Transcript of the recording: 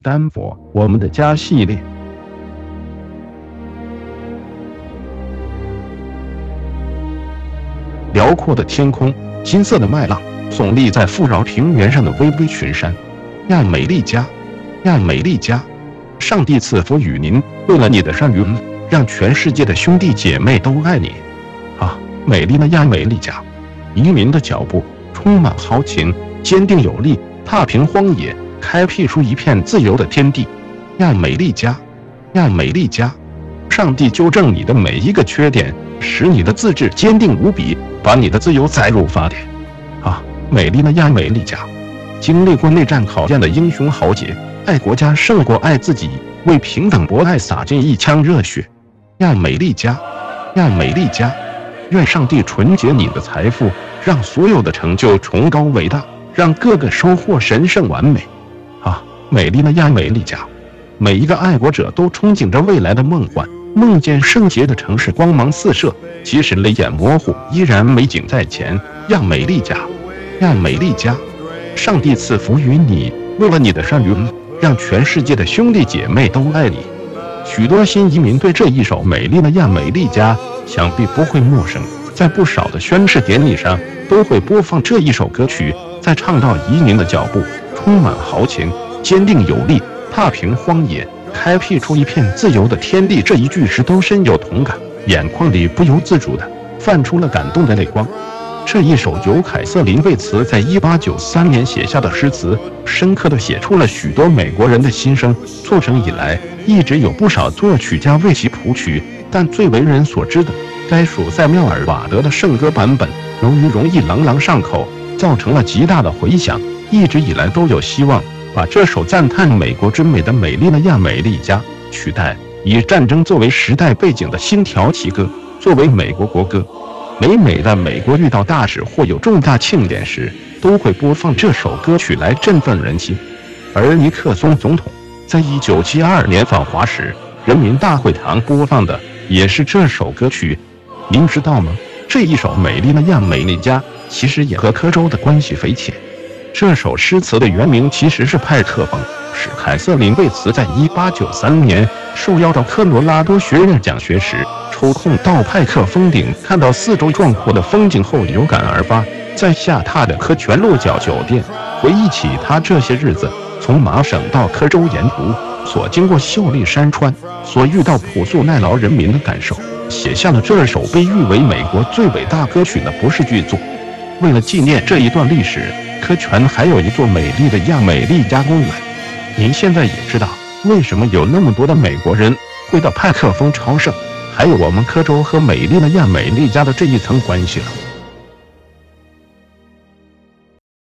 丹佛，我们的家系列。辽阔的天空，金色的麦浪，耸立在富饶平原上的巍巍群山。亚美利加，亚美利加，上帝赐福与您。为了你的善良，让全世界的兄弟姐妹都爱你。啊，美丽的亚美利加，移民的脚步充满豪情，坚定有力，踏平荒野。开辟出一片自由的天地，亚美利加，亚美利加，上帝纠正你的每一个缺点，使你的自制坚定无比，把你的自由载入法典。啊，美丽的亚美利加，经历过内战考验的英雄豪杰，爱国家胜过爱自己，为平等博爱洒进一腔热血。亚美利加，亚美利加，愿上帝纯洁你的财富，让所有的成就崇高伟大，让各个收获神圣完美。美丽的亚美利加，每一个爱国者都憧憬着未来的梦幻，梦见圣洁的城市光芒四射，即使泪眼模糊，依然美景在前。亚美利加，亚美利加，上帝赐福于你，为了你的善良，让全世界的兄弟姐妹都爱你。许多新移民对这一首美丽的亚美利加想必不会陌生，在不少的宣誓典礼上都会播放这一首歌曲，在唱到移民的脚步充满豪情。坚定有力，踏平荒野，开辟出一片自由的天地。这一句时都深有同感，眼眶里不由自主的泛出了感动的泪光。这一首由凯瑟琳·贝茨在一八九三年写下的诗词，深刻地写出了许多美国人的心声。促成以来，一直有不少作曲家为其谱曲，但最为人所知的，该属塞缪尔·瓦德的圣歌版本。由于容易朗朗上口，造成了极大的回响，一直以来都有希望。把这首赞叹美国之美的美丽的亚美利加取代以战争作为时代背景的星条旗歌作为美国国歌。每每在美国遇到大事或有重大庆典时，都会播放这首歌曲来振奋人心。而尼克松总统在一九七二年访华时，人民大会堂播放的也是这首歌曲。您知道吗？这一首美丽的亚美利加其实也和科州的关系匪浅。这首诗词的原名其实是派克风，是凯瑟琳·贝茨在1893年受邀到科罗拉多学院讲学时，抽空到派克峰顶看到四周壮阔的风景后有感而发，在下榻的科泉鹿角酒店，回忆起他这些日子从麻省到科州沿途所经过秀丽山川，所遇到朴素耐劳人民的感受，写下了这首被誉为美国最伟大歌曲的不是剧作。为了纪念这一段历史。科泉还有一座美丽的亚美利加公园，您现在也知道为什么有那么多的美国人会到派克峰朝圣，还有我们科州和美丽的亚美利加的这一层关系了。